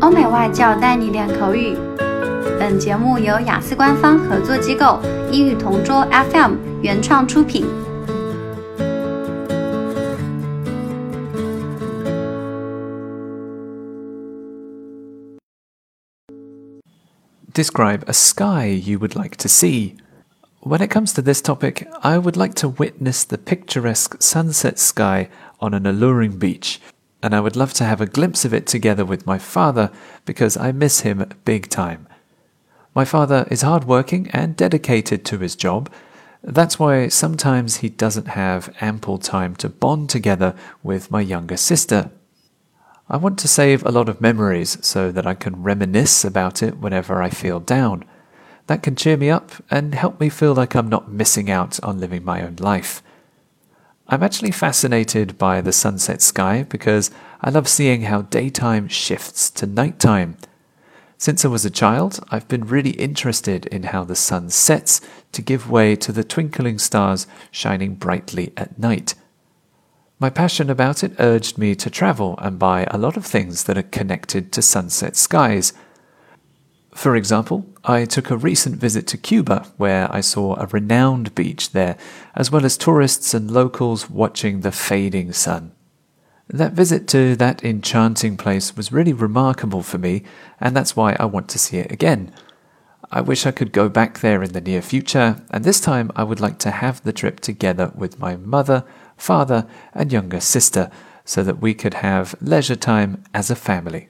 欧美外教带你练口语。本节目由雅思官方合作机构英语同桌 FM 原创出品。Describe a sky you would like to see. When it comes to this topic, I would like to witness the picturesque sunset sky on an alluring beach, and I would love to have a glimpse of it together with my father because I miss him big time. My father is hardworking and dedicated to his job. That's why sometimes he doesn't have ample time to bond together with my younger sister. I want to save a lot of memories so that I can reminisce about it whenever I feel down. That can cheer me up and help me feel like I'm not missing out on living my own life. I'm actually fascinated by the sunset sky because I love seeing how daytime shifts to nighttime. Since I was a child, I've been really interested in how the sun sets to give way to the twinkling stars shining brightly at night. My passion about it urged me to travel and buy a lot of things that are connected to sunset skies. For example, I took a recent visit to Cuba where I saw a renowned beach there, as well as tourists and locals watching the fading sun. That visit to that enchanting place was really remarkable for me, and that's why I want to see it again. I wish I could go back there in the near future, and this time I would like to have the trip together with my mother, father, and younger sister so that we could have leisure time as a family.